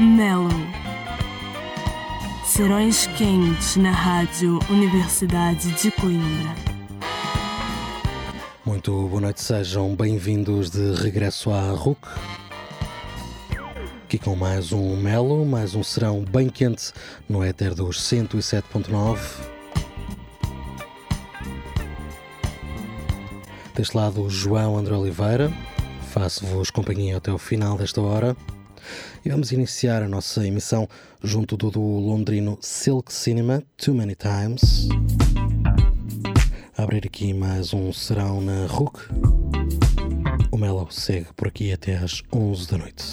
Mellow. Serões quentes na Rádio Universidade de Coimbra. Muito boa noite, sejam bem-vindos de regresso à RUC. Aqui com mais um Melo, mais um serão bem quente no éter dos 107.9. Deste lado, João André Oliveira. Faço-vos companhia até o final desta hora. E vamos iniciar a nossa emissão junto do londrino Silk Cinema, Too Many Times. abrir aqui mais um serão na Rook. O Melo segue por aqui até às 11 da noite.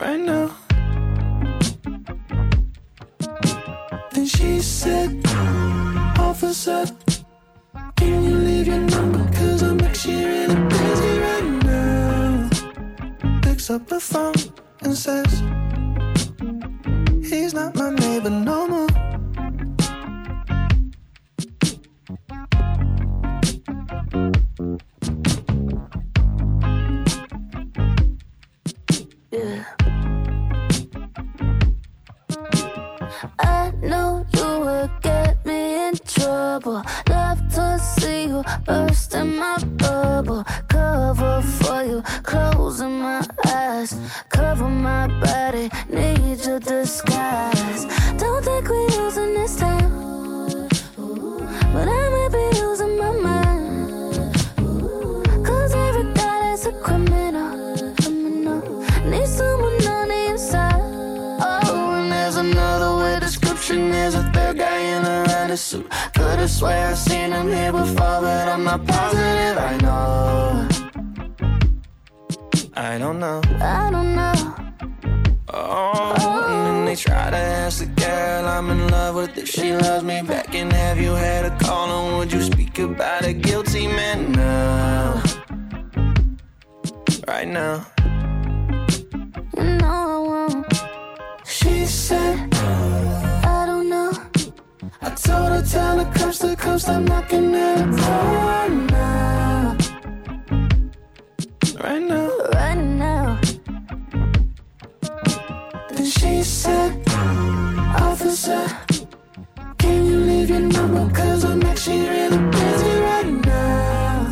right now. And she said, Officer, can you leave your number? Cause I'm actually really busy right now. Picks up the phone and says, He's not my neighbor no more. cause Can you leave your number cause I'm actually really busy right now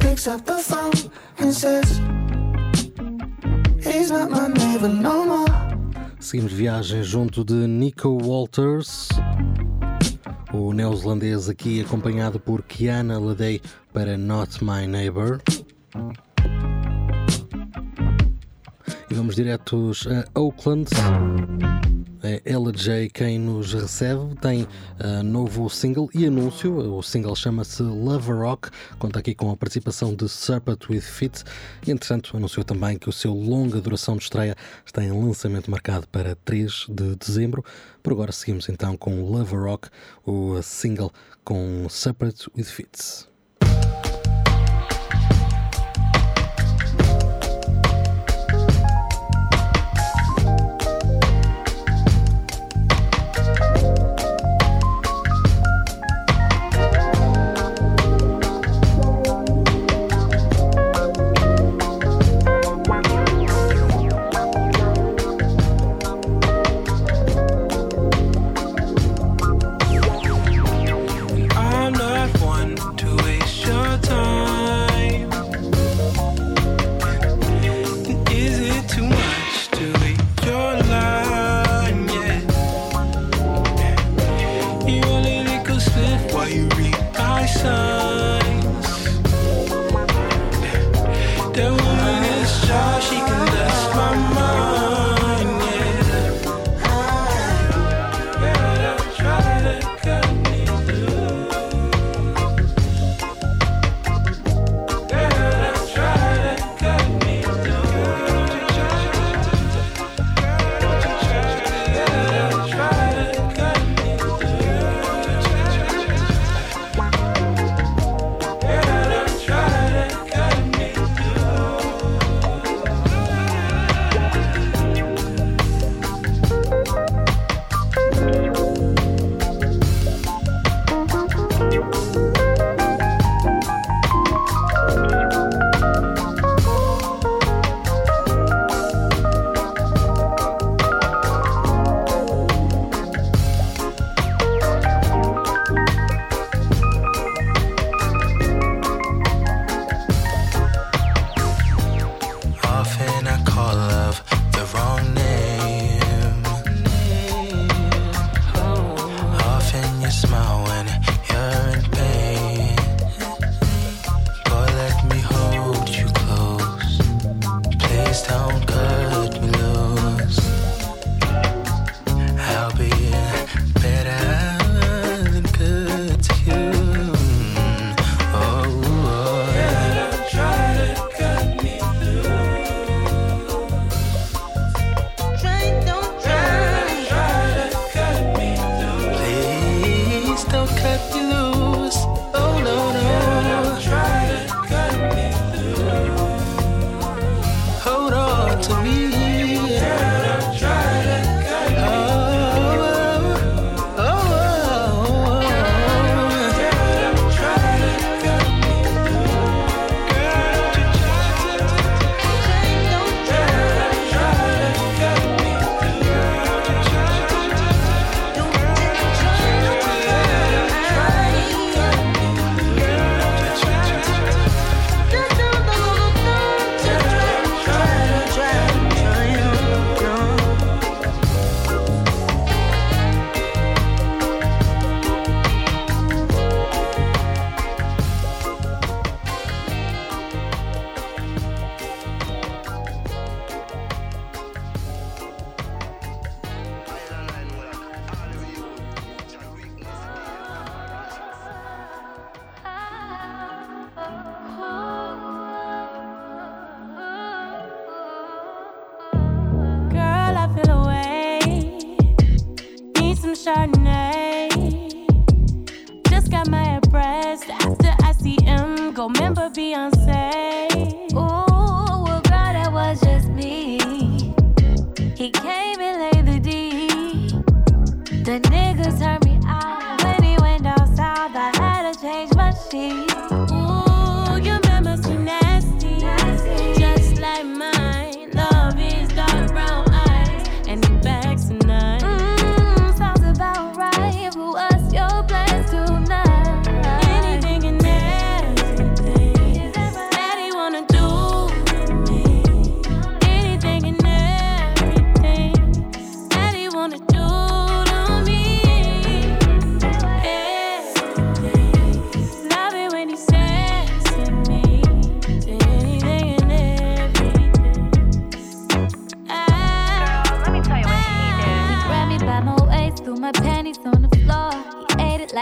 Picks up the phone and says He's not my neighbor no more Seguimos viagem junto de Nico Walters o neozelandês aqui acompanhado por Kiana Ledey para Not My Neighbor. E vamos diretos a Oakland é Ella quem nos recebe. Tem uh, novo single e anúncio. O single chama-se Love Rock. Conta aqui com a participação de Serpent with Fit. E, entretanto, anunciou também que o seu longa duração de estreia está em lançamento marcado para 3 de dezembro. Por agora seguimos então com Love Rock, o single com Serpent with Fits.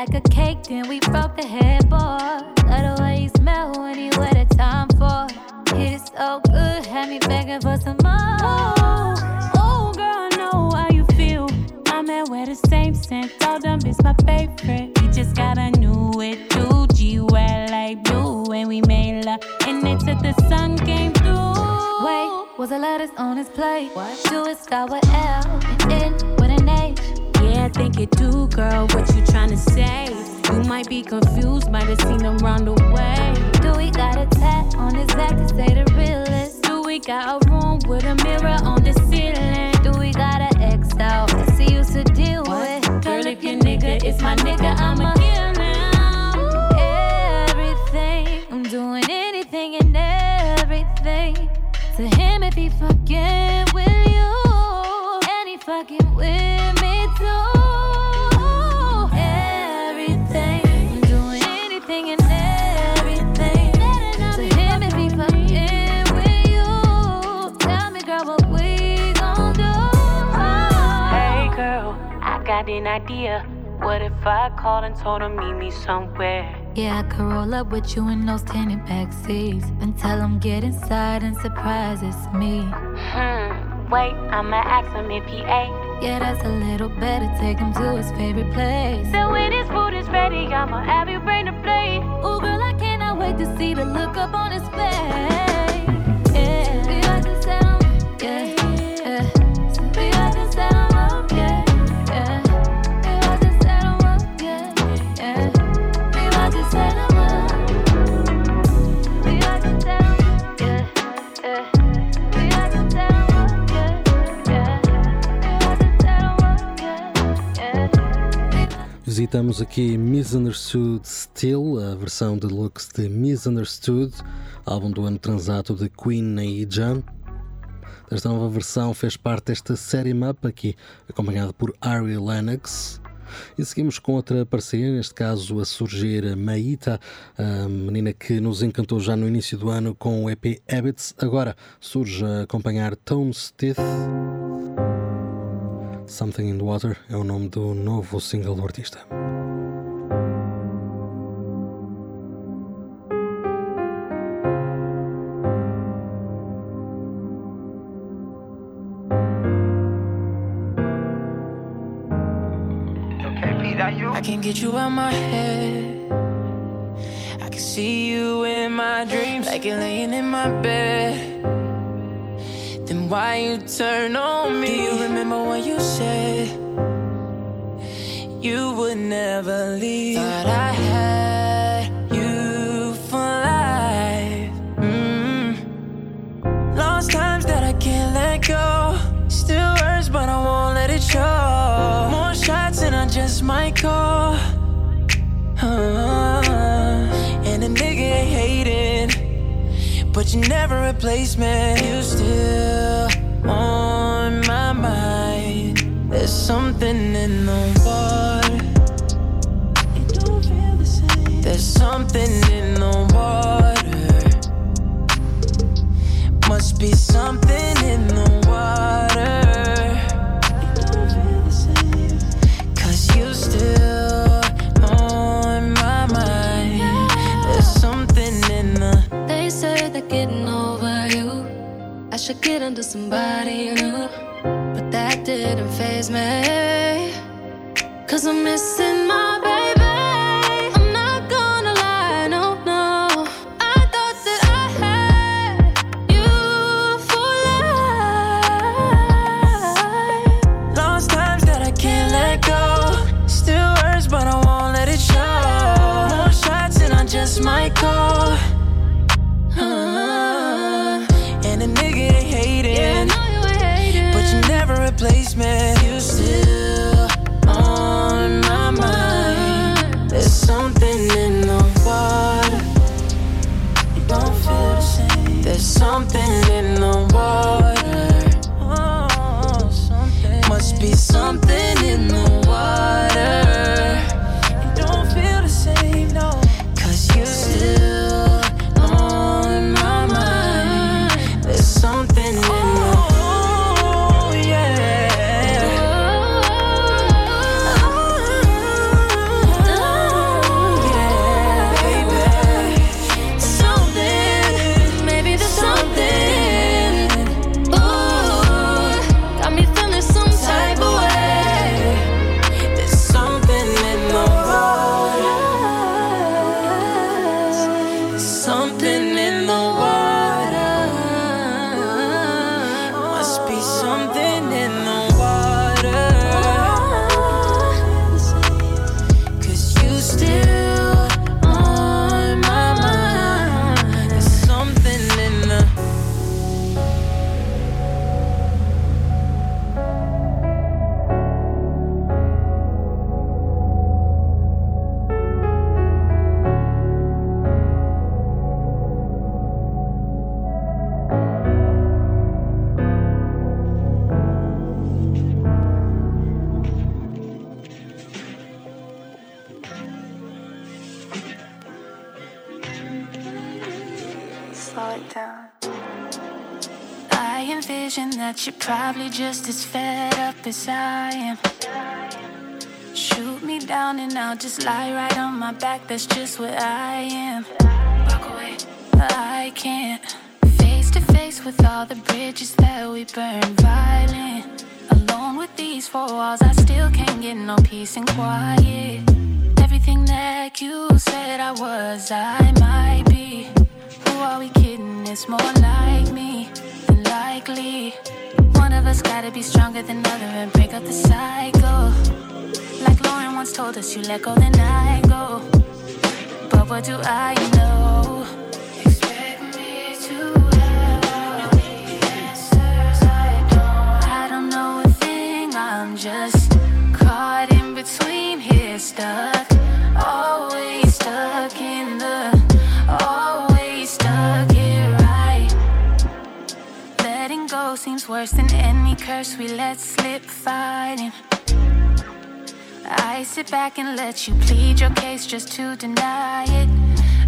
like a cake, then we broke the headboard. Love the way you smell when you were the time for. Hit it so good, had me begging for some more. Oh, girl, I know how you feel. i man wear the same scent, all them is my favorite. He just got a new with too. G, where like blue, and we made love. And it's at the sun came through. Wait, was the lettuce on his plate? What? Do it start with L? think it do, girl? What you trying to say? You might be confused, might have seen him run away. Do we got a tat on his back to say the realest? Do we got a room with a mirror on the ceiling? Do we got an ex out to he used to deal with? Girl, if your nigga is my nigga, I'm to deal now. Everything, I'm doing anything and everything to him if he fucking with you, and he fucking with. had an idea. What if I called and told him meet me somewhere? Yeah, I could roll up with you in those tinted back seats and tell him get inside and surprise it's me. Hmm, wait, I'ma ask him if he ate. Yeah, that's a little better. Take him to his favorite place. So when his food is ready, I'ma have you bring the plate. Ooh, girl, I cannot wait to see the look up on his face. Yeah, we like the Yeah. Escutamos aqui Misunderstood Still, a versão deluxe de Misunderstood, álbum do ano transato de Queen e Jan. Esta nova versão fez parte desta série Map, aqui acompanhada por Ari Lennox. E seguimos com outra parceria, neste caso a surgir Maíta, a menina que nos encantou já no início do ano com o EP Habits. Agora surge a acompanhar Tom Stith Something in the Water é o nome do novo single do artista. I can't get you out my head. I can see you in my dreams, like you're laying in my bed. Then why you turn on me? Do you remember what you said? You would never leave. Thought I had you for life. Mm. Lost times that I can't let go. Still hurts, but I won't let it show. More shots, and I just might call. Uh, and a nigga hating but you never replace me. You still on my mind. There's something in the water. something probably just as fed up as I am. Shoot me down and I'll just lie right on my back. That's just what I am. Walk away, I can't. Face to face with all the bridges that we burn, violent. Alone with these four walls, I still can't get no peace and quiet. Everything that you said I was, I might be. Who are we kidding? It's more like me than likely one of us gotta be stronger than other and break up the cycle. Like Lauren once told us, you let go, then I go. But what do I know? Expect me to have the answers I don't know a thing, I'm just caught in between here, stuck. Oh. seems worse than any curse we let slip fighting. I sit back and let you plead your case just to deny it.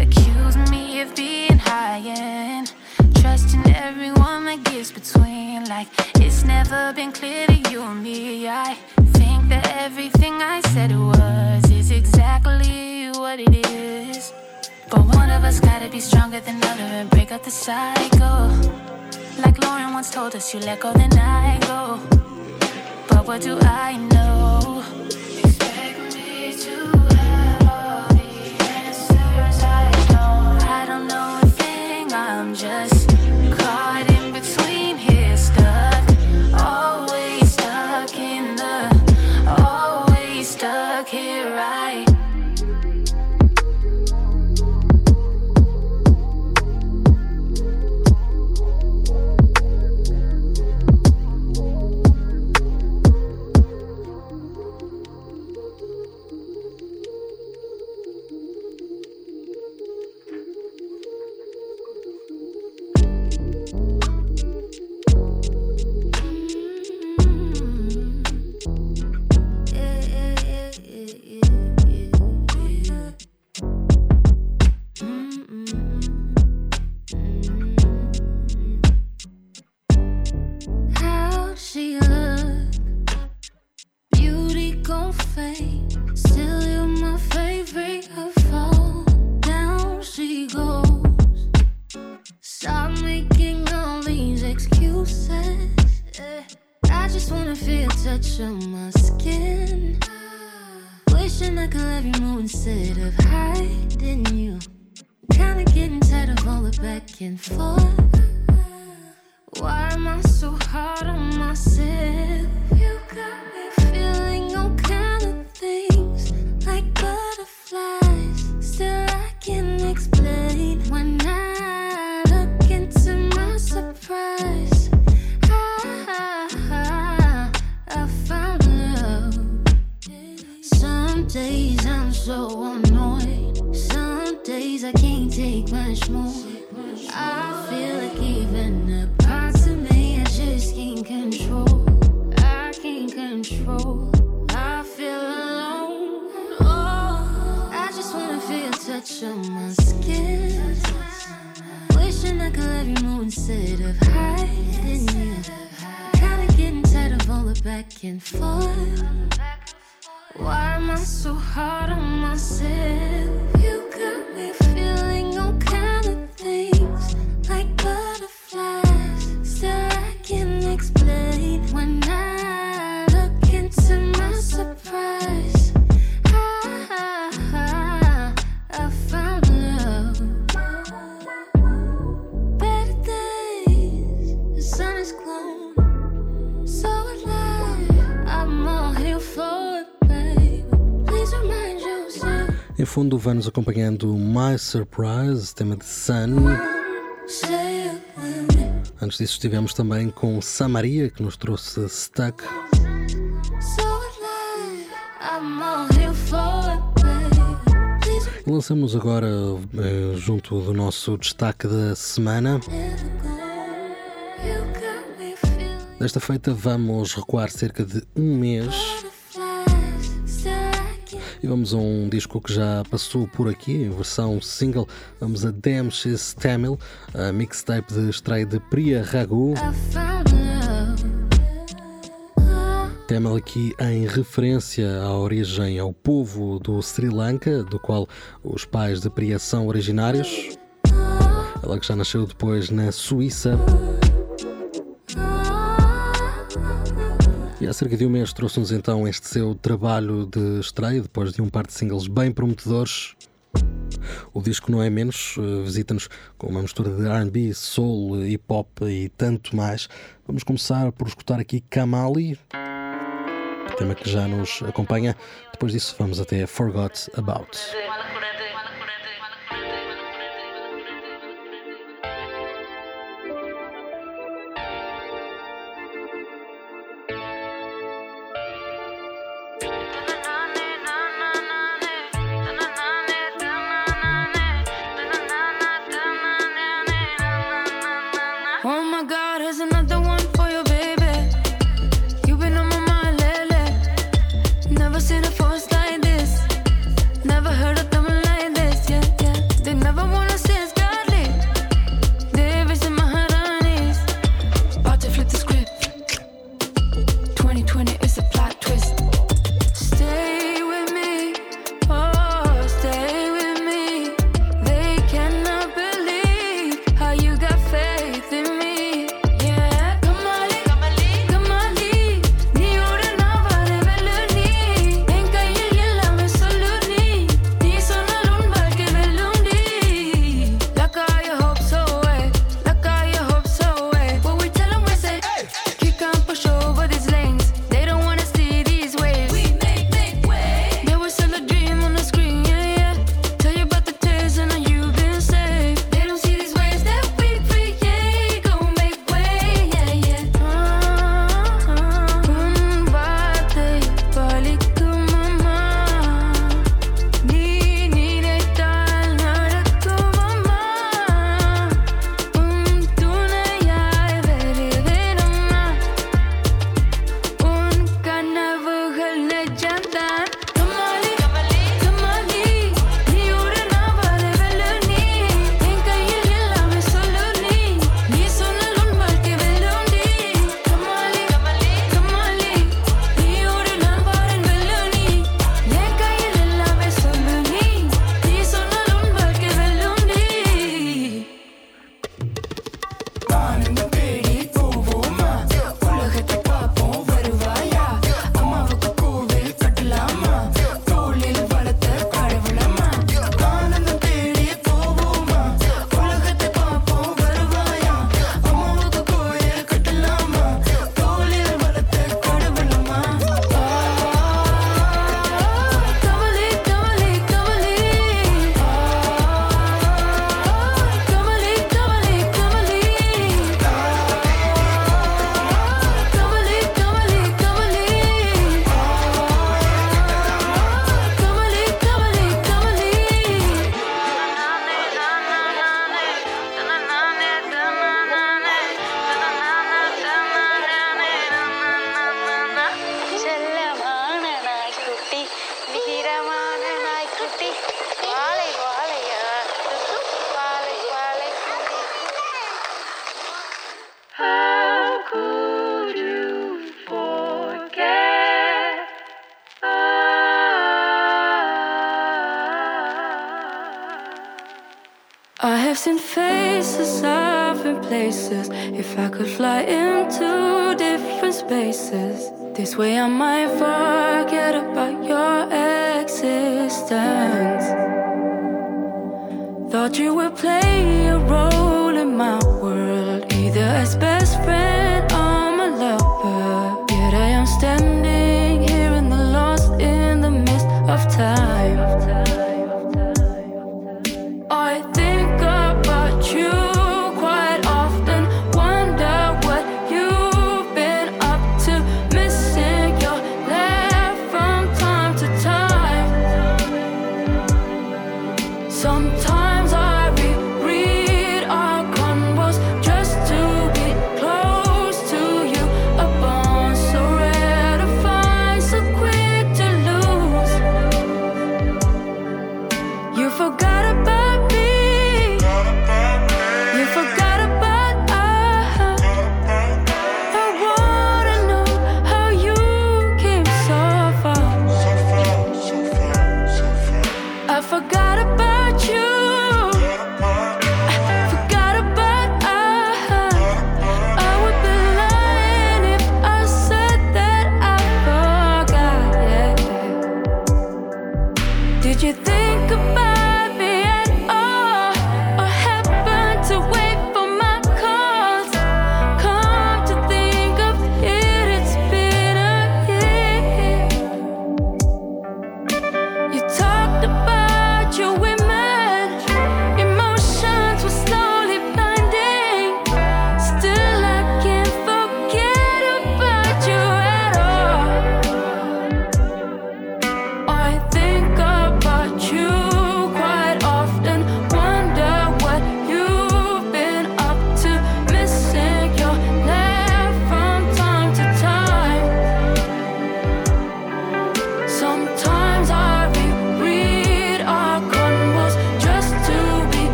Accuse me of being high and Trusting everyone that gets between, like it's never been clear to you and me. I think that everything I said it was is exactly what it is. But one of us gotta be stronger than other and break up the cycle. Lauren once told us you let go, then I go. But what do I know? Expect me to. just wanna feel a touch on my skin. Wishing I could love you more instead of hiding you. Kinda getting tired of all the back and forth. Why am I so hard on myself? You got so annoyed. Some days I can't take much more. I feel like even a part of me I just can't control. I can't control. I feel alone. Oh, I just wanna feel a touch on my skin. Wishing I could love you more instead of hiding you. Kinda getting tired of all the back and forth. Why am I so hard on myself? fundo vamos acompanhando My Surprise, tema de Sun. Antes disso estivemos também com Samaria, que nos trouxe Stuck. Lançamos agora, eh, junto do nosso destaque da semana. Desta feita vamos recuar cerca de um mês e vamos a um disco que já passou por aqui, em versão single. Vamos a Damn She's Tamil, a mixtape de estreia de Priya Raghu. Tamil aqui em referência à origem, ao povo do Sri Lanka, do qual os pais de Priya são originários. Ela que já nasceu depois na Suíça. E há cerca de um mês trouxe-nos então este seu trabalho de estreia, depois de um par de singles bem prometedores. O disco não é menos, eh, visita-nos com uma mistura de RB, soul, hip hop e tanto mais. Vamos começar por escutar aqui Kamali, tema que já nos acompanha. Depois disso, vamos até Forgot About.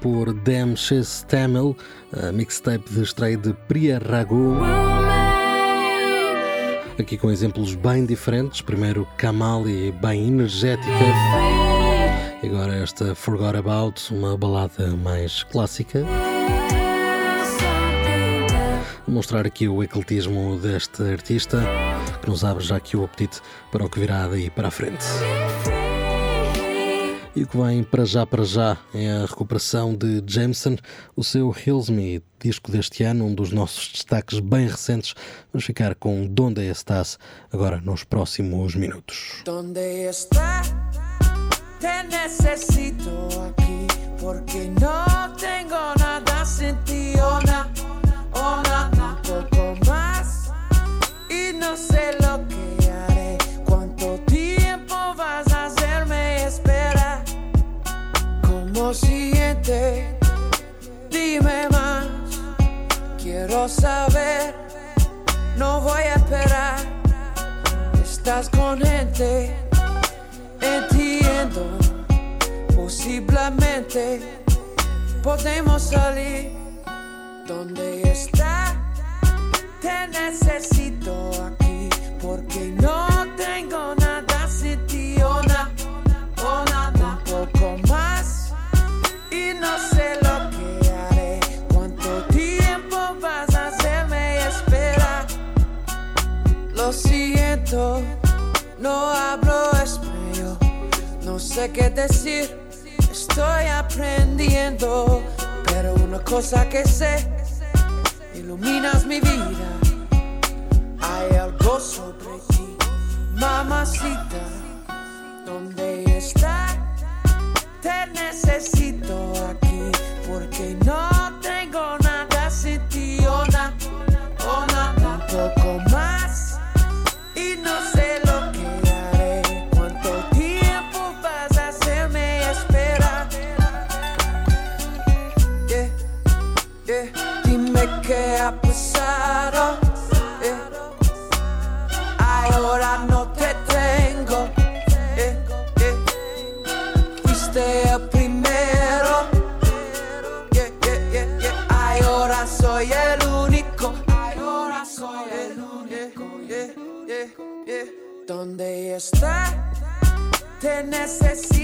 por Damches Tamil, a mixtape de estreia de Priya Raghu. Aqui com exemplos bem diferentes, primeiro Kamal e bem energética. E agora esta Forgot About, uma balada mais clássica. mostrar aqui o ecletismo deste artista, que nos abre já aqui o apetite para o que virá daí para a frente. E o que vem para já, para já, é a recuperação de Jameson, o seu Hills Me, disco deste ano, um dos nossos destaques bem recentes. Vamos ficar com Donde Estás agora nos próximos minutos. Donde está? Te necesito porque nada ti, oh, saber, no voy a esperar. Estás con gente, entiendo, posiblemente podemos salir. donde está? Te necesito aquí porque no tengo nada. no hablo español, no sé qué decir, estoy aprendiendo, pero una cosa que sé, iluminas mi vida, hay algo sobre ti, mamacita, ¿dónde estás? Te necesito aquí, porque no. necessary.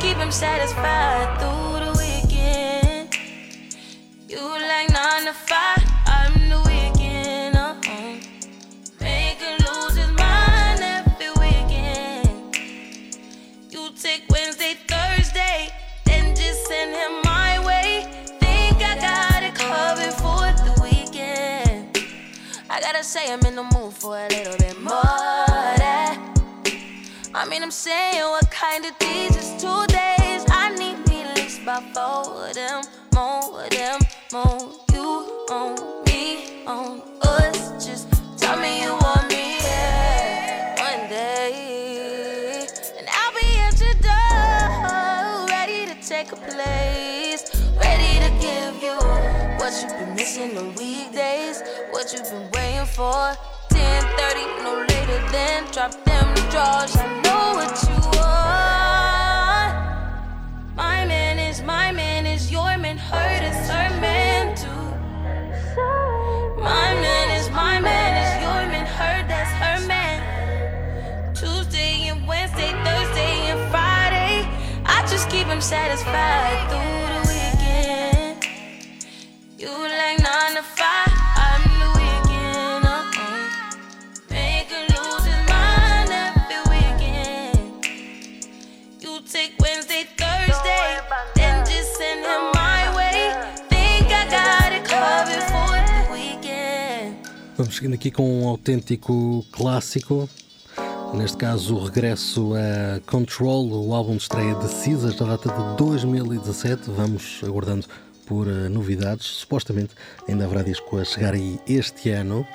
keep him satisfied through the weekend. You like nine to five, I'm the weekend. Uh-uh. every weekend. You take Wednesday, Thursday, then just send him my way. Think I got for the weekend. I gotta say, I'm in the mood for a little bit more. That I mean, I'm saying, what kind of DJ? more of them, more them, more you, on me, on us. Just tell me you want me Yeah, one day, and I'll be at your door, ready to take a place, ready to give you what you've been missing on weekdays, what you've been waiting for. 10:30, no later than drop them drawers. I and her man My man is my man, is your man, her, that's her man. Tuesday and Wednesday, Thursday and Friday, I just keep him satisfied through the weekend. You like nine to five. Vamos seguindo aqui com um autêntico clássico, neste caso o regresso a Control, o álbum de estreia de Caesars da data de 2017. Vamos aguardando por eh, novidades, supostamente ainda haverá disco a chegar aí este ano.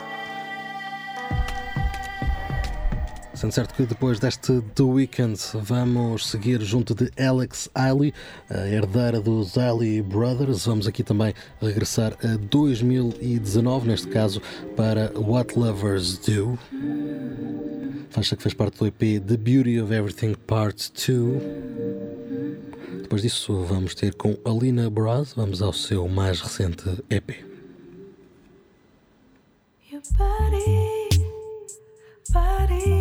Sendo certo que depois deste The Weekend vamos seguir junto de Alex Haley, a herdeira dos Haley Brothers. Vamos aqui também regressar a 2019, neste caso para What Lovers Do. Faixa que fez parte do EP The Beauty of Everything Part 2. Depois disso vamos ter com Alina Braz, vamos ao seu mais recente EP. Your body, body.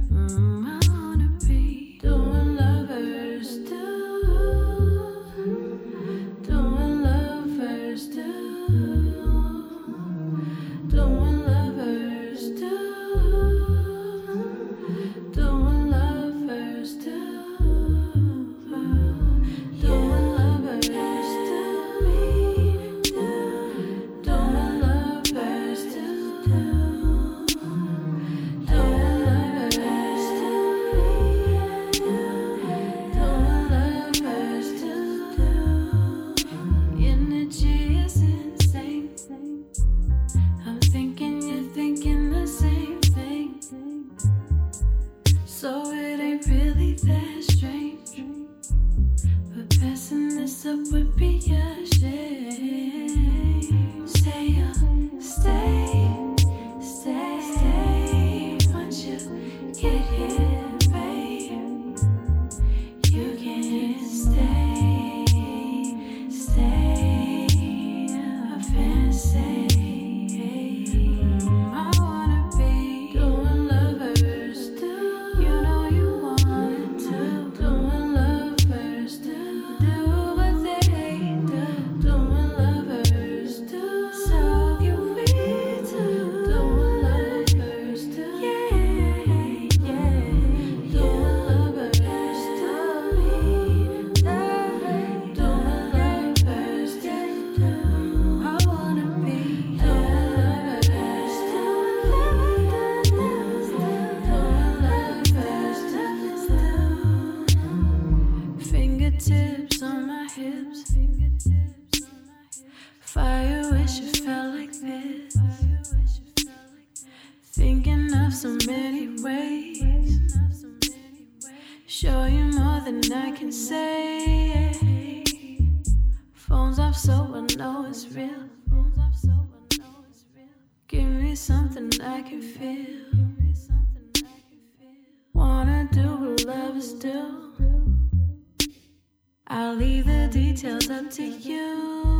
Give me something I can feel. Wanna do what lovers do. I'll leave the details up to you.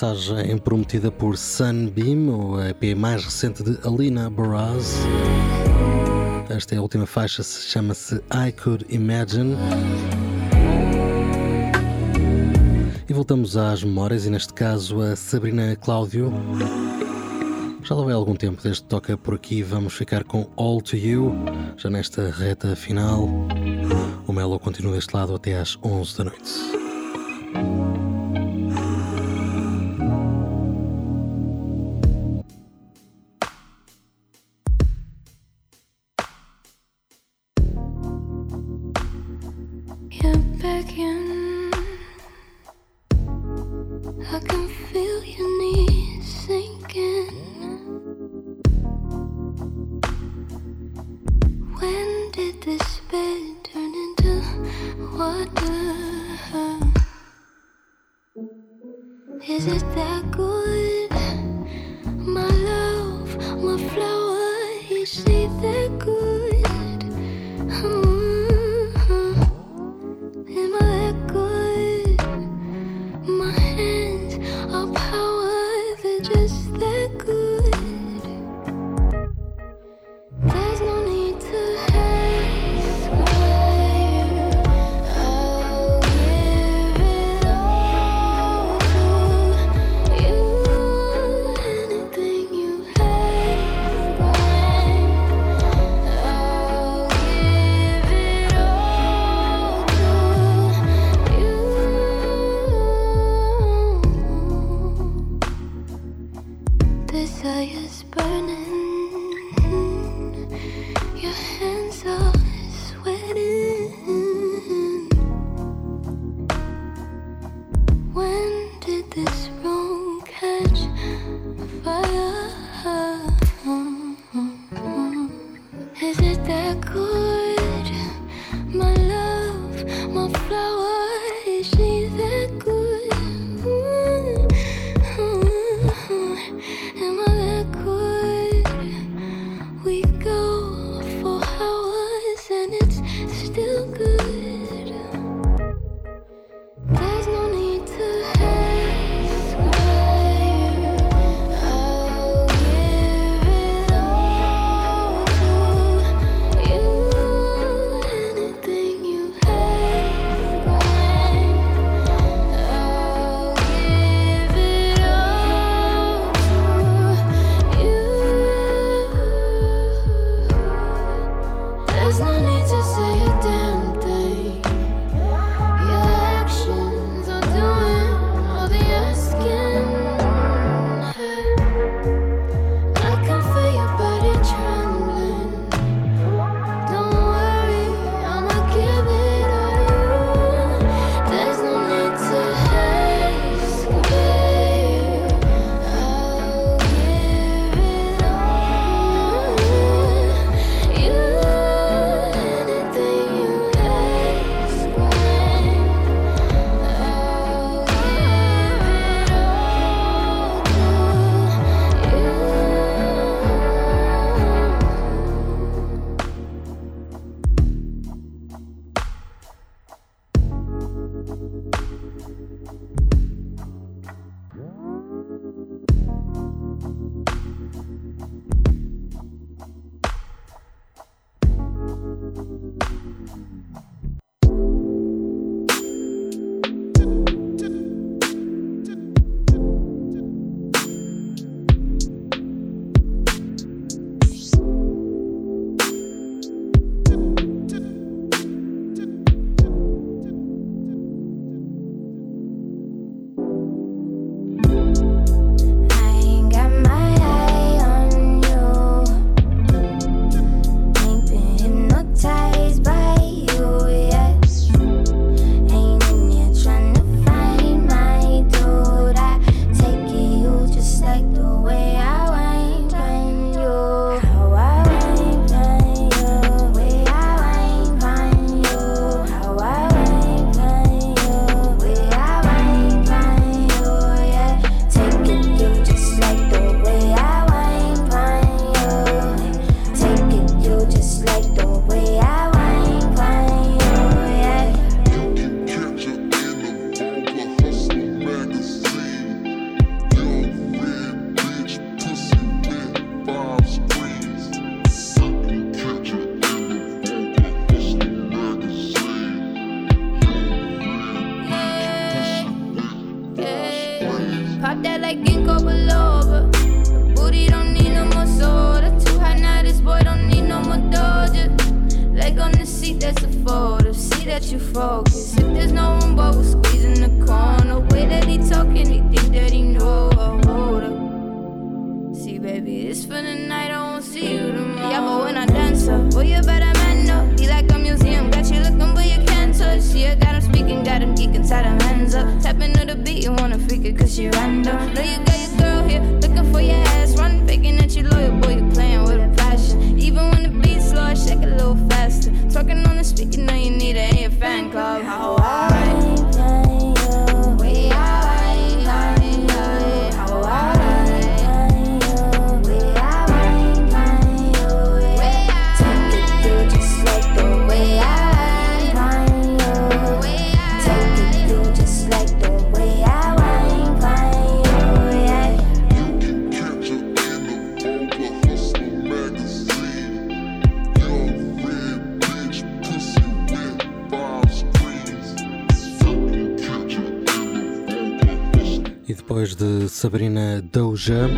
passagem prometida por Sunbeam, o EP mais recente de Alina Baraz. Esta é a última faixa, se chama-se I Could Imagine. E voltamos às memórias, e neste caso a Sabrina Cláudio. Já lá vai algum tempo desde que toca por aqui, vamos ficar com All to You, já nesta reta final. O Melo continua deste lado até às 11 da noite. Jam.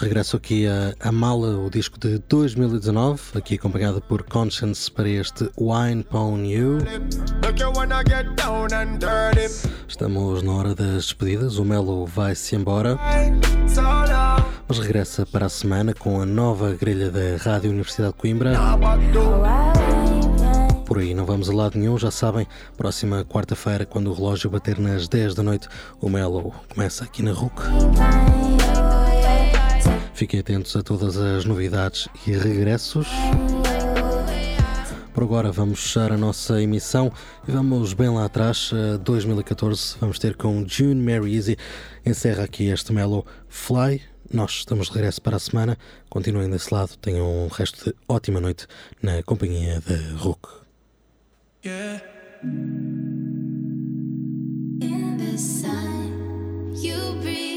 Regresso aqui a, a Mala, o disco de 2019, aqui acompanhado por Conscience para este Wine Pwn You. Estamos na hora das despedidas, o Melo vai-se embora. Mas regressa para a semana com a nova grelha da Rádio Universidade de Coimbra. Por aí não vamos a lado nenhum, já sabem, próxima quarta-feira, quando o relógio bater nas 10 da noite, o Mellow começa aqui na RUC. Fiquem atentos a todas as novidades e regressos. Por agora vamos fechar a nossa emissão e vamos bem lá atrás, 2014, eh, vamos ter com June Mary Easy. Encerra aqui este Mellow Fly. Nós estamos de regresso para a semana. Continuem desse lado. Tenham um resto de ótima noite na companhia da Rook. Yeah. In the sun, you breathe.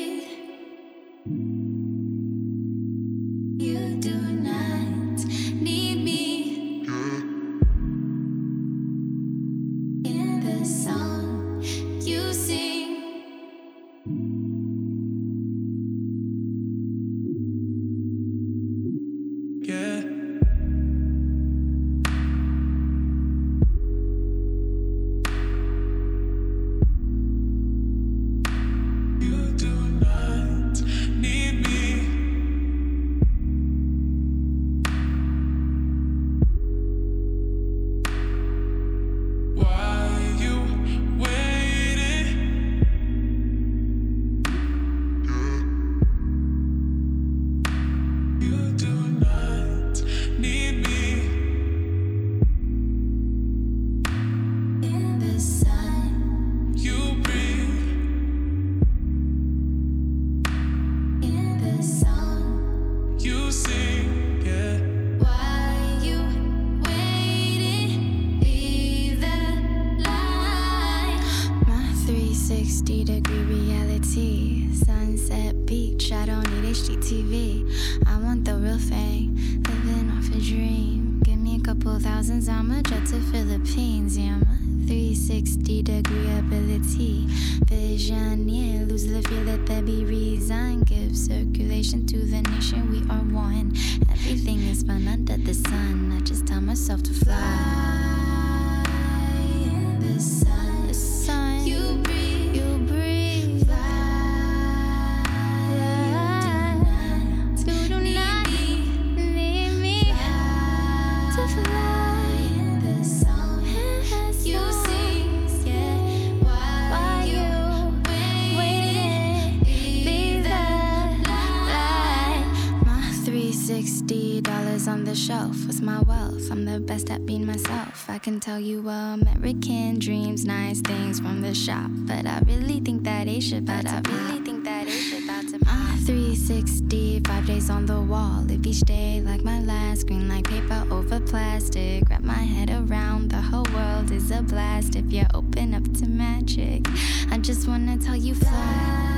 is on the shelf. was my wealth? I'm the best at being myself. I can tell you American dreams, nice things from the shop. But I really think that Asia, but I really think that Asia about to pop. Ah, 360, five days on the wall. Live each day like my last. Green like paper over plastic. Wrap my head around the whole world is a blast if you're open up to magic. I just wanna tell you fly.